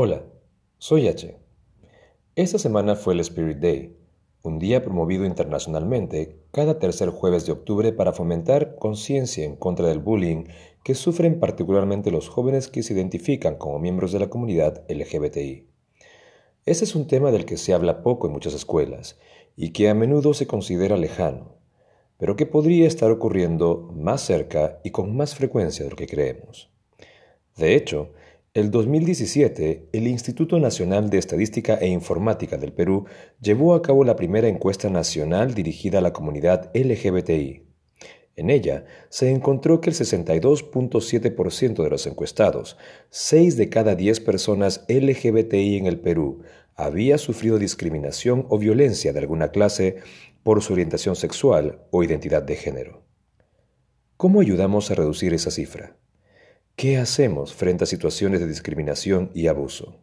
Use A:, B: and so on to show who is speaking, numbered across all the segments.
A: Hola, soy H. Esta semana fue el Spirit Day, un día promovido internacionalmente cada tercer jueves de octubre para fomentar conciencia en contra del bullying que sufren particularmente los jóvenes que se identifican como miembros de la comunidad LGBTI. Este es un tema del que se habla poco en muchas escuelas y que a menudo se considera lejano, pero que podría estar ocurriendo más cerca y con más frecuencia de lo que creemos. De hecho, el 2017, el Instituto Nacional de Estadística e Informática del Perú llevó a cabo la primera encuesta nacional dirigida a la comunidad LGBTI. En ella se encontró que el 62.7% de los encuestados, 6 de cada 10 personas LGBTI en el Perú, había sufrido discriminación o violencia de alguna clase por su orientación sexual o identidad de género. ¿Cómo ayudamos a reducir esa cifra? ¿Qué hacemos frente a situaciones de discriminación y abuso?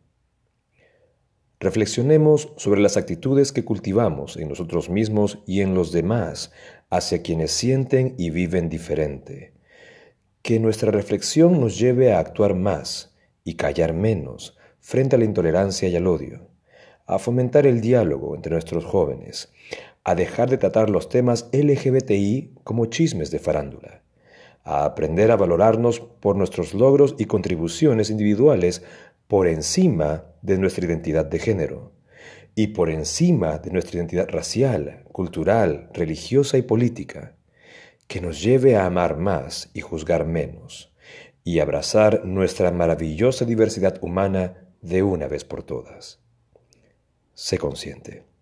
A: Reflexionemos sobre las actitudes que cultivamos en nosotros mismos y en los demás hacia quienes sienten y viven diferente. Que nuestra reflexión nos lleve a actuar más y callar menos frente a la intolerancia y al odio, a fomentar el diálogo entre nuestros jóvenes, a dejar de tratar los temas LGBTI como chismes de farándula a aprender a valorarnos por nuestros logros y contribuciones individuales por encima de nuestra identidad de género y por encima de nuestra identidad racial, cultural, religiosa y política, que nos lleve a amar más y juzgar menos, y abrazar nuestra maravillosa diversidad humana de una vez por todas. Sé consciente.